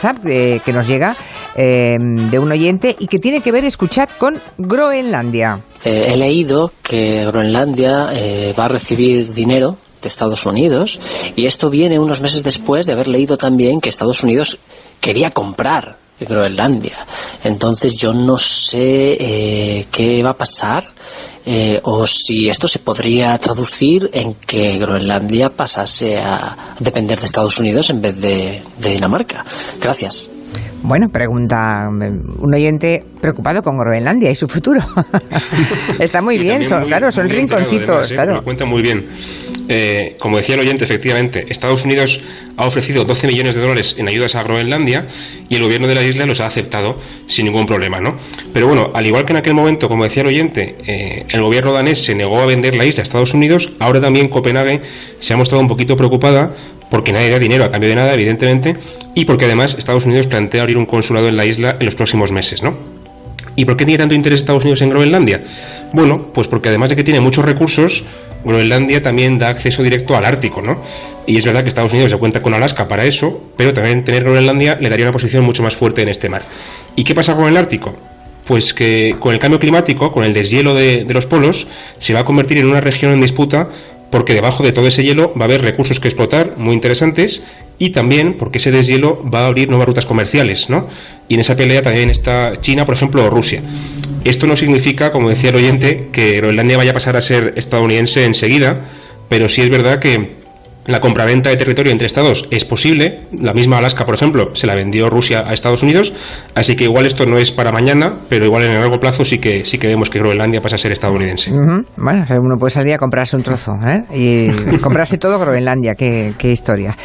que nos llega eh, de un oyente y que tiene que ver, escuchar con Groenlandia. Eh, he leído que Groenlandia eh, va a recibir dinero de Estados Unidos y esto viene unos meses después de haber leído también que Estados Unidos quería comprar Groenlandia. Entonces yo no sé qué va a pasar eh, o si esto se podría traducir en que Groenlandia pasase a depender de Estados Unidos en vez de, Dinamarca. Gracias. Bueno, pregunta un oyente preocupado con Groenlandia y su futuro. Está muy bien, son, claro, son rinconcitos. ¿eh? claro. cuenta muy bien. Eh, como decía el oyente, efectivamente, Estados Unidos ha ofrecido 12 millones de dólares en ayudas a Groenlandia y el gobierno de la isla los ha aceptado sin ningún problema, ¿no? Pero bueno, al igual que en aquel momento, como decía el oyente, eh, el gobierno danés se negó a vender la isla a Estados Unidos, ahora también Copenhague se ha mostrado un poquito preocupada porque nadie da dinero a cambio de nada, evidentemente, y porque además Estados Unidos plantea abrir un consulado en la isla en los próximos meses, ¿no? ¿Y por qué tiene tanto interés Estados Unidos en Groenlandia? Bueno, pues porque además de que tiene muchos recursos, Groenlandia también da acceso directo al Ártico, ¿no? Y es verdad que Estados Unidos ya cuenta con Alaska para eso, pero también tener Groenlandia le daría una posición mucho más fuerte en este mar. ¿Y qué pasa con el Ártico? Pues que con el cambio climático, con el deshielo de, de los polos, se va a convertir en una región en disputa porque debajo de todo ese hielo va a haber recursos que explotar muy interesantes y también porque ese deshielo va a abrir nuevas rutas comerciales, ¿no? Y en esa pelea también está China, por ejemplo, o Rusia. Esto no significa, como decía el oyente, que Groenlandia vaya a pasar a ser estadounidense enseguida, pero sí es verdad que la compraventa de territorio entre estados es posible. La misma Alaska, por ejemplo, se la vendió Rusia a Estados Unidos, así que igual esto no es para mañana, pero igual en el largo plazo sí que sí que vemos que Groenlandia pasa a ser estadounidense. Bueno, uno puede salir a comprarse un trozo ¿eh? y comprarse todo Groenlandia, qué, qué historia.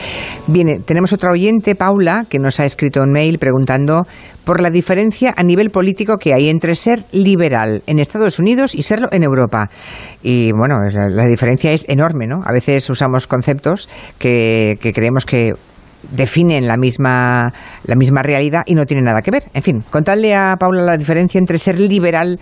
Bien, tenemos otra oyente, Paula, que nos ha escrito un mail preguntando por la diferencia a nivel político que hay entre ser liberal en Estados Unidos y serlo en Europa. Y bueno, la diferencia es enorme, ¿no? A veces usamos conceptos que, creemos que definen la misma, la misma realidad y no tienen nada que ver. En fin, contarle a Paula la diferencia entre ser liberal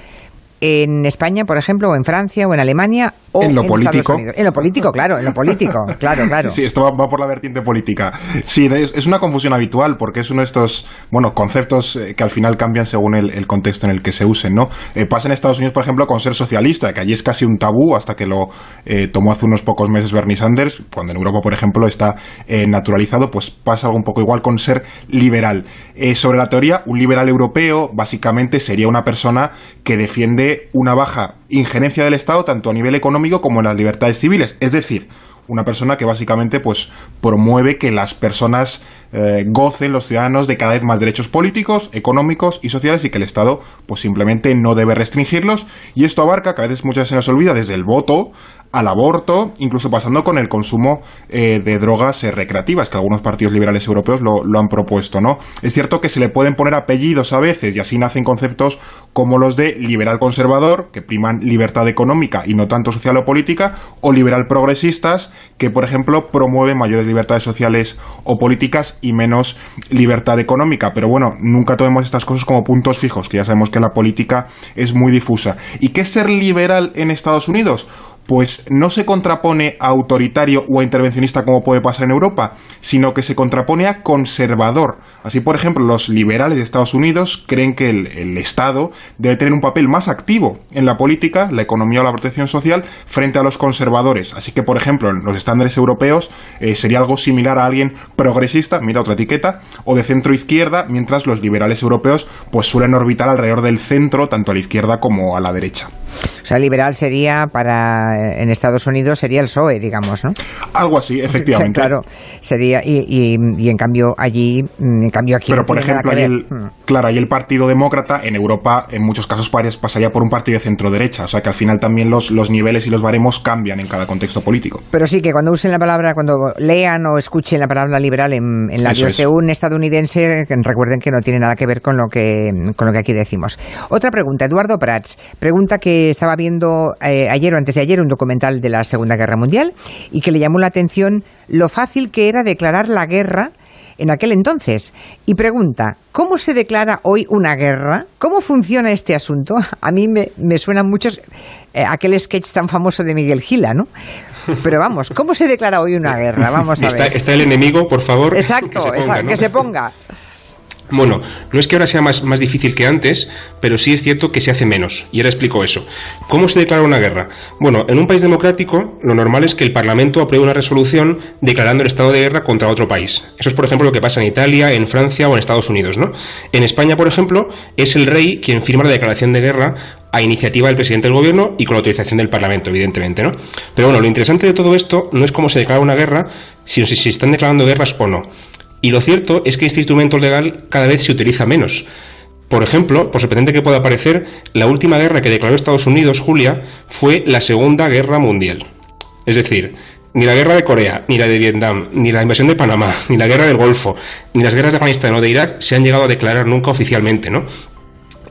en España, por ejemplo, o en Francia, o en Alemania, o en lo político. En lo político, claro, en lo político, claro, claro. Sí, esto va, por la vertiente política. Sí, es, una confusión habitual porque es uno de estos, bueno, conceptos eh, que al final cambian según el, contexto en el que se usen, ¿no? Eh, pasa en Estados Unidos, por ejemplo, con ser socialista, que allí es casi un tabú hasta que lo eh, tomó hace unos pocos meses Bernie Sanders, cuando en Europa, por ejemplo, está naturalizado, pues pasa algo un poco igual con ser liberal. sobre la teoría, un liberal europeo básicamente sería una persona que defiende una baja injerencia del Estado tanto a nivel económico como en las libertades civiles. Es decir, una persona que básicamente pues promueve que las personas eh, gocen los ciudadanos de cada vez más derechos políticos, económicos y sociales y que el Estado pues simplemente no debe restringirlos y esto abarca que a veces muchas veces se nos olvida desde el voto al aborto, incluso pasando con el consumo eh, de drogas eh, recreativas, que algunos partidos liberales europeos lo, han propuesto, ¿no? Es cierto que se le pueden poner apellidos a veces y así nacen conceptos como los de liberal conservador, que priman libertad económica y no tanto social o política, o liberal progresistas, que por ejemplo promueven mayores libertades sociales o políticas y menos libertad económica. Pero bueno, nunca tomemos estas cosas como puntos fijos, que ya sabemos que la política es muy difusa. ¿Y qué es ser liberal en Estados Unidos? Pues no se contrapone a autoritario o a intervencionista como puede pasar en Europa, sino que se contrapone a conservador. Así, por ejemplo, los liberales de Estados Unidos creen que el, Estado debe tener un papel más activo en la política, la economía o la protección social frente a los conservadores. Así que, por ejemplo, en los estándares europeos eh, sería algo similar a alguien progresista, mira otra etiqueta, o de centro izquierda, mientras los liberales europeos pues suelen orbitar alrededor del centro, tanto a la izquierda como a la derecha. O sea, liberal sería para en Estados Unidos sería el PSOE, digamos, ¿no? Algo así, efectivamente. claro, sería y, y, en cambio allí, mm, en cambio aquí. Pero por ejemplo, el, mm. claro, ahí el Partido Demócrata en Europa, en muchos casos pasaría por un partido de centro derecha, o sea que al final también los, los niveles y los baremos cambian en cada contexto político. Pero sí que cuando usen la palabra, cuando lean o escuchen la palabra liberal en, en labios de un estadounidense, recuerden que no tiene nada que ver con lo que con lo que aquí decimos. Otra pregunta, Eduardo Prats pregunta que estaba viendo eh, ayer o antes de ayer un documental de la Segunda Guerra Mundial y que le llamó la atención lo fácil que era declarar la guerra en aquel entonces. Y pregunta, ¿cómo se declara hoy una guerra? ¿Cómo funciona este asunto? A mí me, me suena mucho eh, aquel sketch tan famoso de Miguel Gila, ¿no? Pero vamos, ¿cómo se declara hoy una guerra? Vamos a ver. Está, el enemigo, por favor. Exacto, que se ponga. Bueno, no es que ahora sea más, más, difícil que antes, pero sí es cierto que se hace menos. Y ahora explico eso. ¿Cómo se declara una guerra? Bueno, en un país democrático lo normal es que el Parlamento apruebe una resolución declarando el estado de guerra contra otro país. Eso es, por ejemplo, lo que pasa en Italia, en Francia o en Estados Unidos, ¿no? En España, por ejemplo, es el rey quien firma la declaración de guerra a iniciativa del presidente del gobierno y con la autorización del Parlamento, evidentemente, ¿no? Pero bueno, lo interesante de todo esto no es cómo se declara una guerra, sino si se están declarando guerras o no. Y lo cierto es que este instrumento legal cada vez se utiliza menos. Por ejemplo, por sorprendente que pueda parecer, la última guerra que declaró Estados Unidos, Julia, fue la Segunda Guerra Mundial. Es decir, ni la guerra de Corea, ni la de Vietnam, ni la invasión de Panamá, ni la guerra del Golfo, ni las guerras de Afganistán o de Irak se han llegado a declarar nunca oficialmente, ¿no?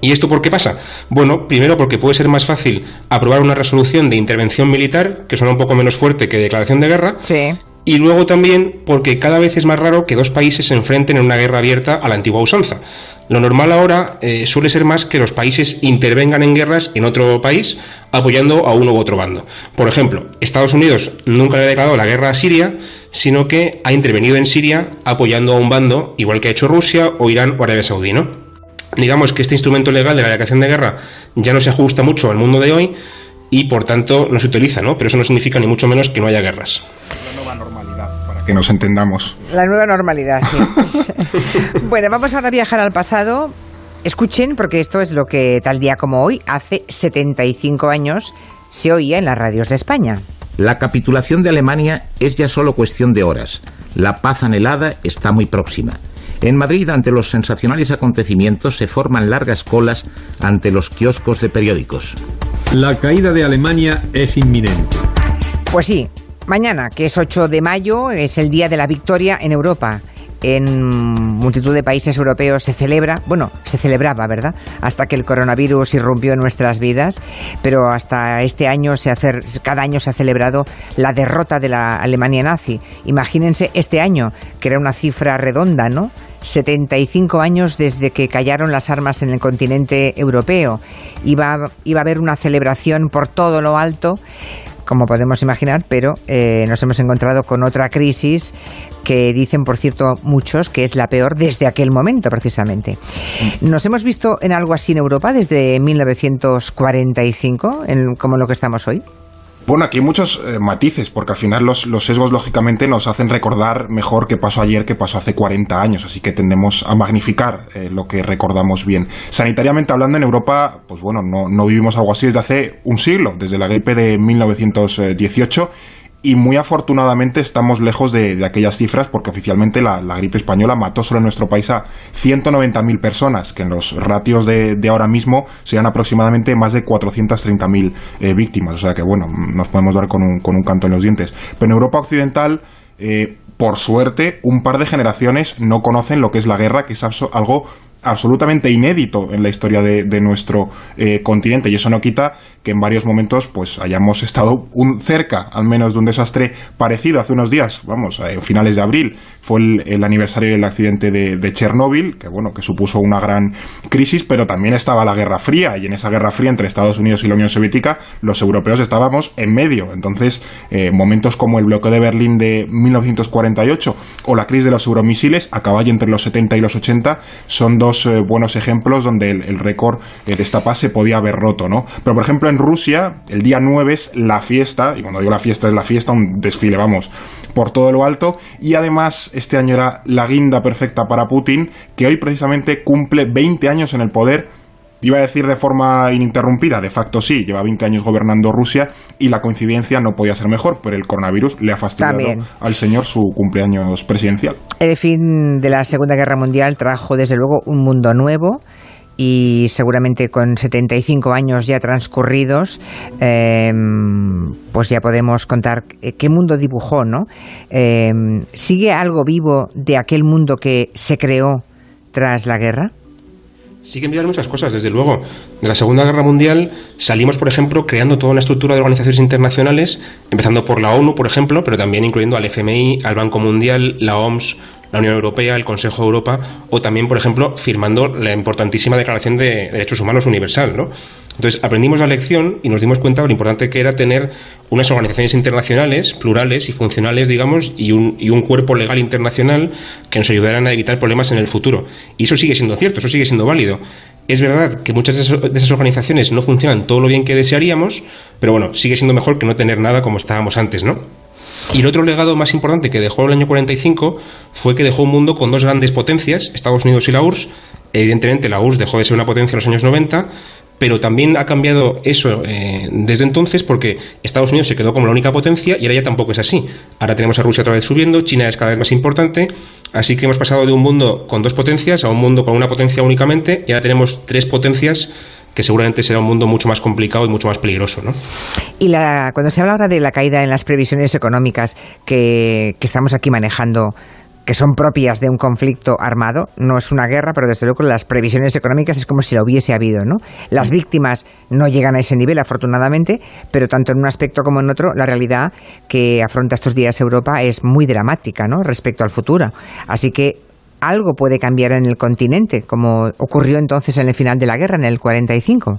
¿Y esto por qué pasa? Bueno, primero porque puede ser más fácil aprobar una resolución de intervención militar, que suena un poco menos fuerte que declaración de guerra, sí y luego también porque cada vez es más raro que dos países se enfrenten en una guerra abierta a la antigua usanza. Lo normal ahora eh, suele ser más que los países intervengan en guerras en otro país apoyando a uno u otro bando. Por ejemplo, Estados Unidos nunca le ha declarado la guerra a Siria, sino que ha intervenido en Siria apoyando a un bando, igual que ha hecho Rusia o Irán o Arabia Saudí, ¿no? Digamos que este instrumento legal de la declaración de guerra ya no se ajusta mucho al mundo de hoy y por tanto no se utiliza, ¿no? Pero eso no significa ni mucho menos que no haya guerras que nos entendamos. La nueva normalidad, sí. bueno, vamos ahora a viajar al pasado. Escuchen, porque esto es lo que tal día como hoy, hace 75 años, se oía en las radios de España. La capitulación de Alemania es ya solo cuestión de horas. La paz anhelada está muy próxima. En Madrid, ante los sensacionales acontecimientos, se forman largas colas ante los kioscos de periódicos. La caída de Alemania es inminente. Pues sí, Mañana, que es 8 de mayo, es el Día de la Victoria en Europa. En multitud de países europeos se celebra, bueno, se celebraba, ¿verdad? Hasta que el coronavirus irrumpió en nuestras vidas, pero hasta este año, se hace, cada año se ha celebrado la derrota de la Alemania nazi. Imagínense este año, que era una cifra redonda, ¿no? 75 años desde que callaron las armas en el continente europeo. Iba, iba a haber una celebración por todo lo alto como podemos imaginar, pero eh, nos hemos encontrado con otra crisis que dicen, por cierto, muchos que es la peor desde aquel momento, precisamente. ¿Nos hemos visto en algo así en Europa desde 1945, en, como lo que estamos hoy? Bueno, aquí hay muchos eh, matices, porque al final los, sesgos lógicamente nos hacen recordar mejor qué pasó ayer, qué pasó hace 40 años, así que tendemos a magnificar eh, lo que recordamos bien. Sanitariamente hablando, en Europa, pues bueno, no, no vivimos algo así desde hace un siglo, desde la gripe de 1918 y muy afortunadamente estamos lejos de, aquellas cifras porque oficialmente la, gripe española mató solo en nuestro país a 190.000 personas, que en los ratios de, ahora mismo serían aproximadamente más de 430.000 eh, víctimas. O sea que bueno, nos podemos dar con un, con un canto en los dientes. Pero en Europa Occidental... Eh, por suerte, un par de generaciones no conocen lo que es la guerra, que es algo absolutamente inédito en la historia de, nuestro eh, continente y eso no quita que en varios momentos pues hayamos estado un, cerca al menos de un desastre parecido hace unos días vamos en finales de abril. Fue el, aniversario del accidente de, Chernóbil que bueno que supuso una gran crisis pero también estaba la Guerra Fría y en esa Guerra Fría entre Estados Unidos y la Unión Soviética los europeos estábamos en medio. Entonces eh, momentos como el bloqueo de Berlín de 1948 o la crisis de los euromisiles a caballo entre los 70 y los 80 son dos eh, buenos ejemplos donde el, récord de esta paz se podía haber roto, ¿no? Pero, por ejemplo, en Rusia, el día 9 es la fiesta, y cuando digo la fiesta es la fiesta, un desfile, vamos, por todo lo alto, y además este año era la guinda perfecta para Putin, que hoy precisamente cumple 20 años en el poder Iba a decir de forma ininterrumpida, de facto sí, lleva 20 años gobernando Rusia y la coincidencia no podía ser mejor, pero el coronavirus le ha fastidiado al señor su cumpleaños presidencial. El fin de la Segunda Guerra Mundial trajo desde luego un mundo nuevo y seguramente con 75 años ya transcurridos, em, pues ya podemos contar qué mundo dibujó, ¿no? Em, ¿Sigue algo vivo de aquel mundo que se creó tras la guerra? Sí que enviar muchas cosas, desde luego. De la Segunda Guerra Mundial salimos, por ejemplo, creando toda una estructura de organizaciones internacionales, empezando por la ONU, por ejemplo, pero también incluyendo al FMI, al Banco Mundial, la OMS, la Unión Europea, el Consejo de Europa, o también, por ejemplo, firmando la importantísima Declaración de Derechos Humanos Universal, ¿no? Entonces aprendimos la lección y nos dimos cuenta de lo importante que era tener unas organizaciones internacionales plurales y funcionales, digamos, y un, cuerpo legal internacional que nos ayudaran a evitar problemas en el futuro. Y eso sigue siendo cierto, eso sigue siendo válido. Es verdad que muchas de esas organizaciones no funcionan todo lo bien que desearíamos, pero bueno, sigue siendo mejor que no tener nada como estábamos antes, ¿no? Y el otro legado más importante que dejó el año 45 fue que dejó un mundo con dos grandes potencias, Estados Unidos y la URSS. Evidentemente la URSS dejó de ser una potencia en los años 90, pero también ha cambiado eso eh, desde entonces porque Estados Unidos se quedó como la única potencia y ahora ya tampoco es así. Ahora tenemos a Rusia otra vez subiendo, China es cada vez más importante, así que hemos pasado de un mundo con dos potencias a un mundo con una potencia únicamente y ahora tenemos tres potencias que seguramente será un mundo mucho más complicado y mucho más peligroso. ¿no? Y la, cuando se habla ahora de la caída en las previsiones económicas que, que estamos aquí manejando, que son propias de un conflicto armado, no es una guerra, pero desde luego las previsiones económicas es como si la hubiese habido, ¿no? Las víctimas no llegan a ese nivel, afortunadamente, pero tanto en un aspecto como en otro, la realidad que afronta estos días Europa es muy dramática, ¿no? Respecto al futuro. Así que algo puede cambiar en el continente, como ocurrió entonces en el final de la guerra, en el 45.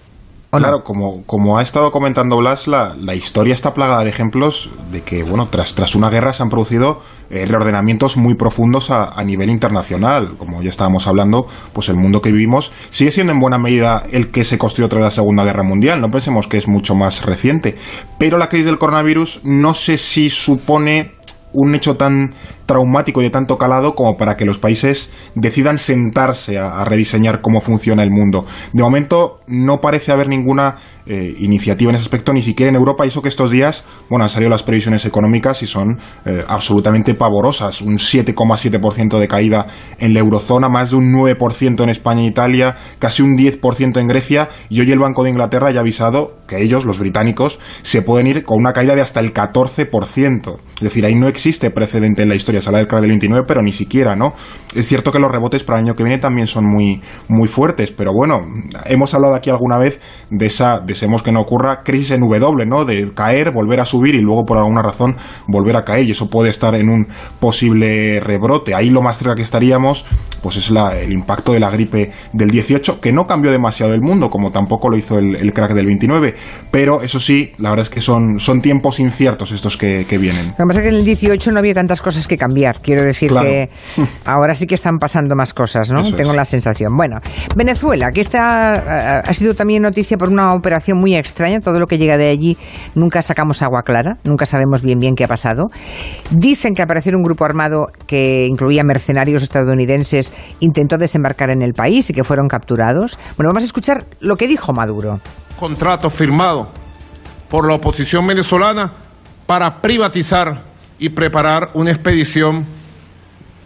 Claro, como, como ha estado comentando Blas, la, la, historia está plagada de ejemplos de que, bueno, tras, tras una guerra se han producido eh, reordenamientos muy profundos a, a, nivel internacional. Como ya estábamos hablando, pues el mundo que vivimos sigue siendo en buena medida el que se construyó tras la Segunda Guerra Mundial. No pensemos que es mucho más reciente. Pero la crisis del coronavirus no sé si supone un hecho tan traumático y de tanto calado como para que los países decidan sentarse a, rediseñar cómo funciona el mundo. De momento no parece haber ninguna eh, iniciativa en ese aspecto, ni siquiera en Europa, y eso que estos días, bueno, han salido las previsiones económicas y son eh, absolutamente pavorosas. Un 7,7% de caída en la eurozona, más de un 9% en España e Italia, casi un 10% en Grecia, y hoy el Banco de Inglaterra ya ha avisado que ellos, los británicos, se pueden ir con una caída de hasta el 14%. Es decir, ahí no existe precedente en la historia, sala del crack del 29, pero ni siquiera, ¿no? Es cierto que los rebotes para el año que viene también son muy, muy fuertes, pero bueno, hemos hablado aquí alguna vez de esa, de deseemos que no ocurra crisis en W, ¿no? De caer, volver a subir y luego por alguna razón volver a caer y eso puede estar en un posible rebrote. Ahí lo más cerca que estaríamos, pues es la, el impacto de la gripe del 18, que no cambió demasiado el mundo, como tampoco lo hizo el, el crack del 29, pero eso sí, la verdad es que son, son tiempos inciertos estos que, que vienen. Lo que pasa es que en el 18 no había tantas cosas que cambiar, quiero decir Claro. que ahora sí que están pasando más cosas, ¿no? Eso Tengo es. la sensación. Bueno, Venezuela, que está, ha sido también noticia por una operación muy extraña, todo lo que llega de allí nunca sacamos agua clara, nunca sabemos bien bien qué ha pasado. Dicen que apareció un grupo armado que incluía mercenarios estadounidenses, intentó desembarcar en el país y que fueron capturados. Bueno, vamos a escuchar lo que dijo Maduro. contrato firmado por la oposición venezolana para privatizar y preparar una expedición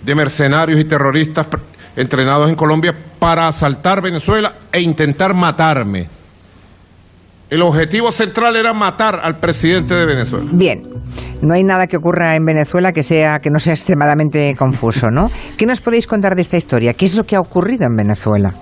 de mercenarios y terroristas entrenados en Colombia para asaltar Venezuela e intentar matarme. El objetivo central era matar al presidente de Venezuela. Bien, no hay nada que ocurra en Venezuela que sea que no sea extremadamente confuso, ¿no? ¿Qué nos podéis contar de esta historia? ¿Qué es lo que ha ocurrido en Venezuela?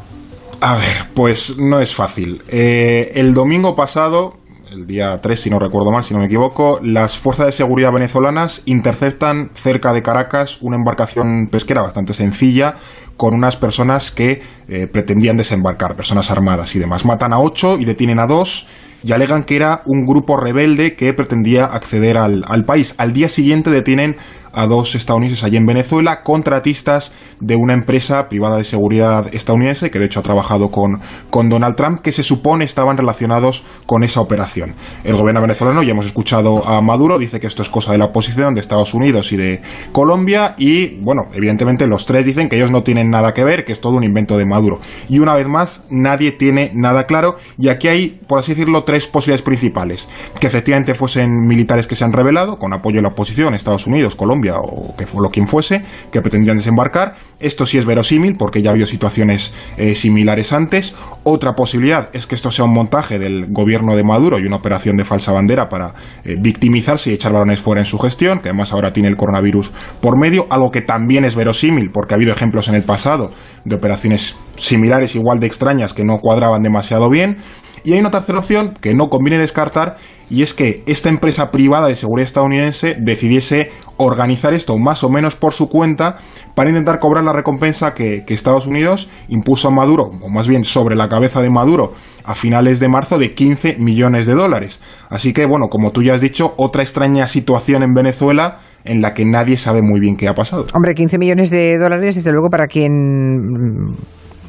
A ver, pues no es fácil. Eh, el domingo pasado, el día 3, si no recuerdo mal, si no me equivoco, las fuerzas de seguridad venezolanas interceptan cerca de Caracas una embarcación pesquera bastante sencilla con unas personas que eh, pretendían desembarcar, personas armadas y demás. Matan a ocho y detienen a dos y alegan que era un grupo rebelde que pretendía acceder al, al país. Al día siguiente detienen a dos estadounidenses allí en Venezuela, contratistas de una empresa privada de seguridad estadounidense, que de hecho ha trabajado con, con Donald Trump, que se supone estaban relacionados con esa operación. El gobierno venezolano, ya hemos escuchado a Maduro, dice que esto es cosa de la oposición de Estados Unidos y de Colombia, y bueno, evidentemente los tres dicen que ellos no tienen nada que ver, que es todo un invento de Maduro. Y una vez más, nadie tiene nada claro, y aquí hay, por así decirlo, tres posibilidades principales. Que efectivamente fuesen militares que se han revelado, con apoyo de la oposición, Estados Unidos, Colombia o que lo quien fuese, que pretendían desembarcar. Esto sí es verosímil, porque ya ha habido situaciones eh, similares antes. Otra posibilidad es que esto sea un montaje del gobierno de Maduro y una operación de falsa bandera para eh, victimizarse y echar balones fuera en su gestión, que además ahora tiene el coronavirus por medio, algo que también es verosímil, porque ha habido ejemplos en el pasado de operaciones similares, igual de extrañas, que no cuadraban demasiado bien. Y hay una tercera opción que no conviene descartar y es que esta empresa privada de seguridad estadounidense decidiese organizar esto más o menos por su cuenta para intentar cobrar la recompensa que, Estados Unidos impuso a Maduro, o más bien sobre la cabeza de Maduro, a finales de marzo de 15 millones de dólares. Así que, bueno, como tú ya has dicho, otra extraña situación en Venezuela en la que nadie sabe muy bien qué ha pasado. Hombre, 15 millones de dólares, desde luego, para quien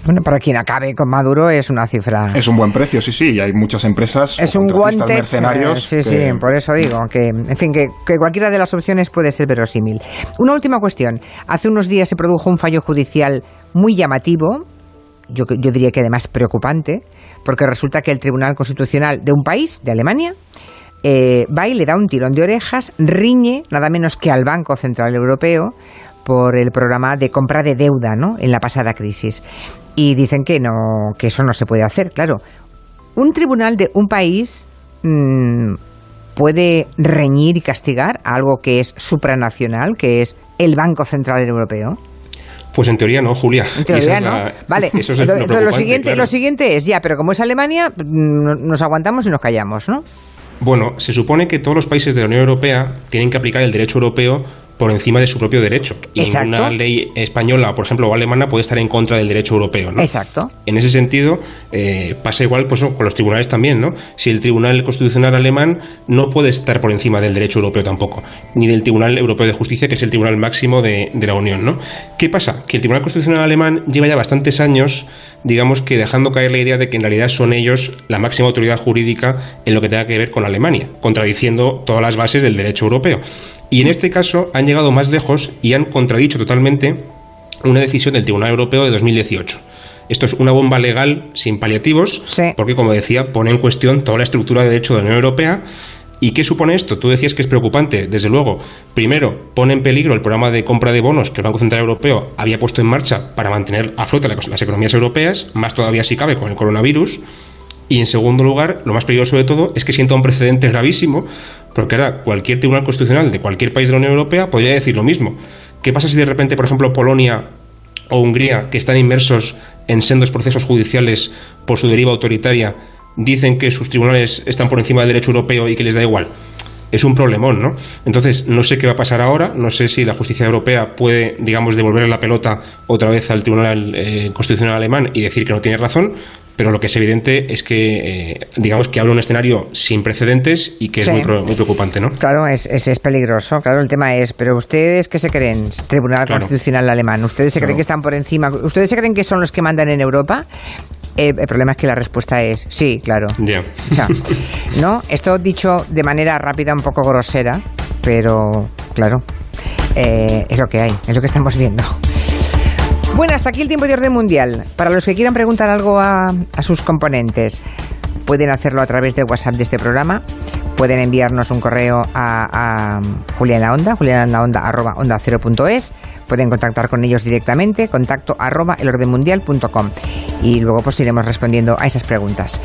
bueno, para quien acabe con Maduro es una cifra. Es un buen precio, sí, sí. Y hay muchas empresas. Es un guante. mercenarios. Eh, sí, sí, por eso digo que, en fin, que, que, cualquiera de las opciones puede ser verosímil. Una última cuestión. Hace unos días se produjo un fallo judicial muy llamativo. Yo, yo diría que además preocupante, porque resulta que el Tribunal Constitucional de un país, de Alemania, eh, va y le da un tirón de orejas, riñe nada menos que al Banco Central Europeo por el programa de compra de deuda ¿no? en la pasada crisis. Y dicen que, no, que eso no se puede hacer, claro. Un tribunal de un país mmm, puede reñir y castigar a algo que es supranacional, que es el Banco Central Europeo. Pues en teoría no, Julia. En teoría no. La, vale. Es entonces, lo, lo, siguiente, claro. lo siguiente es, ya, pero como es Alemania, nos aguantamos y nos callamos, ¿no? Bueno, se supone que todos los países de la Unión Europea tienen que aplicar el derecho europeo por encima de su propio derecho. Y Exacto. una ley española, por ejemplo, o alemana puede estar en contra del derecho europeo. ¿no? Exacto. En ese sentido, eh, pasa igual pues, con los tribunales también. ¿no? Si el Tribunal Constitucional alemán no puede estar por encima del derecho europeo tampoco, ni del Tribunal Europeo de Justicia, que es el tribunal máximo de, de la Unión. ¿no? ¿Qué pasa? Que el Tribunal Constitucional alemán lleva ya bastantes años digamos que dejando caer la idea de que en realidad son ellos la máxima autoridad jurídica en lo que tenga que ver con Alemania, contradiciendo todas las bases del derecho europeo. Y en este caso han llegado más lejos y han contradicho totalmente una decisión del Tribunal Europeo de 2018. Esto es una bomba legal sin paliativos, sí. porque, como decía, pone en cuestión toda la estructura de derecho de la Unión Europea. ¿Y qué supone esto? Tú decías que es preocupante, desde luego. Primero, pone en peligro el programa de compra de bonos que el Banco Central Europeo había puesto en marcha para mantener a flote las economías europeas, más todavía si cabe con el coronavirus. Y en segundo lugar, lo más peligroso de todo es que sienta un precedente gravísimo, porque ahora cualquier tribunal constitucional de cualquier país de la Unión Europea podría decir lo mismo. ¿Qué pasa si de repente, por ejemplo, Polonia o Hungría, que están inmersos en sendos procesos judiciales por su deriva autoritaria, dicen que sus tribunales están por encima del derecho europeo y que les da igual? es un problemón, ¿no? Entonces, no sé qué va a pasar ahora, no sé si la justicia europea puede, digamos, devolver la pelota otra vez al Tribunal eh, Constitucional alemán y decir que no tiene razón, pero lo que es evidente es que, eh, digamos, que abre un escenario sin precedentes y que Sí. es muy, muy preocupante, ¿no? Claro, es, es, es peligroso. Claro, el tema es, pero ustedes qué se creen, Tribunal Claro. Constitucional alemán, ustedes se creen Claro. que están por encima, ustedes se creen que son los que mandan en Europa. El, el problema es que la respuesta es sí, claro. Ya. O sea, ¿no? Esto dicho de manera rápida, un poco grosera, pero claro, eh, es lo que hay, es lo que estamos viendo. Bueno, hasta aquí el tiempo de orden mundial. Para los que quieran preguntar algo a, a sus componentes, pueden hacerlo a través del WhatsApp de este programa. Pueden enviarnos un correo a, a Julián La Onda, arroba onda cero punto es. Pueden contactar con ellos directamente, contacto arroba elordenmundial.com. Y luego pues iremos respondiendo a esas preguntas.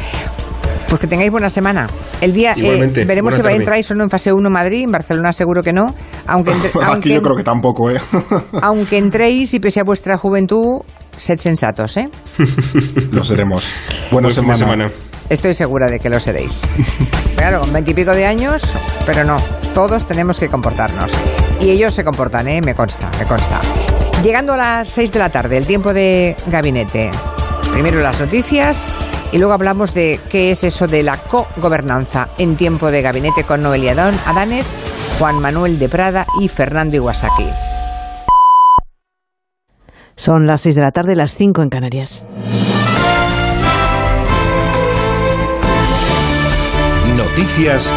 Pues que tengáis buena semana. El día eh, veremos si va a entrar o no en fase 1 Madrid, en Barcelona seguro que no, aunque entre- Aquí aunque, yo creo que tampoco, ¿eh? aunque entréis y pese a vuestra juventud, sed sensatos, ¿eh? Lo seremos. Buena semana. semana. Estoy segura de que lo seréis. Claro, con veintipico de años, pero no, todos tenemos que comportarnos. Y ellos se comportan, ¿eh? Me consta, me consta. Llegando a las 6 de la tarde, el tiempo de gabinete. Primero las noticias y luego hablamos de qué es eso de la cogobernanza en tiempo de gabinete con Noelia Adán- Adánez, Juan Manuel de Prada y Fernando Iwasaki. Son las 6 de la tarde, las 5 en Canarias. Noticias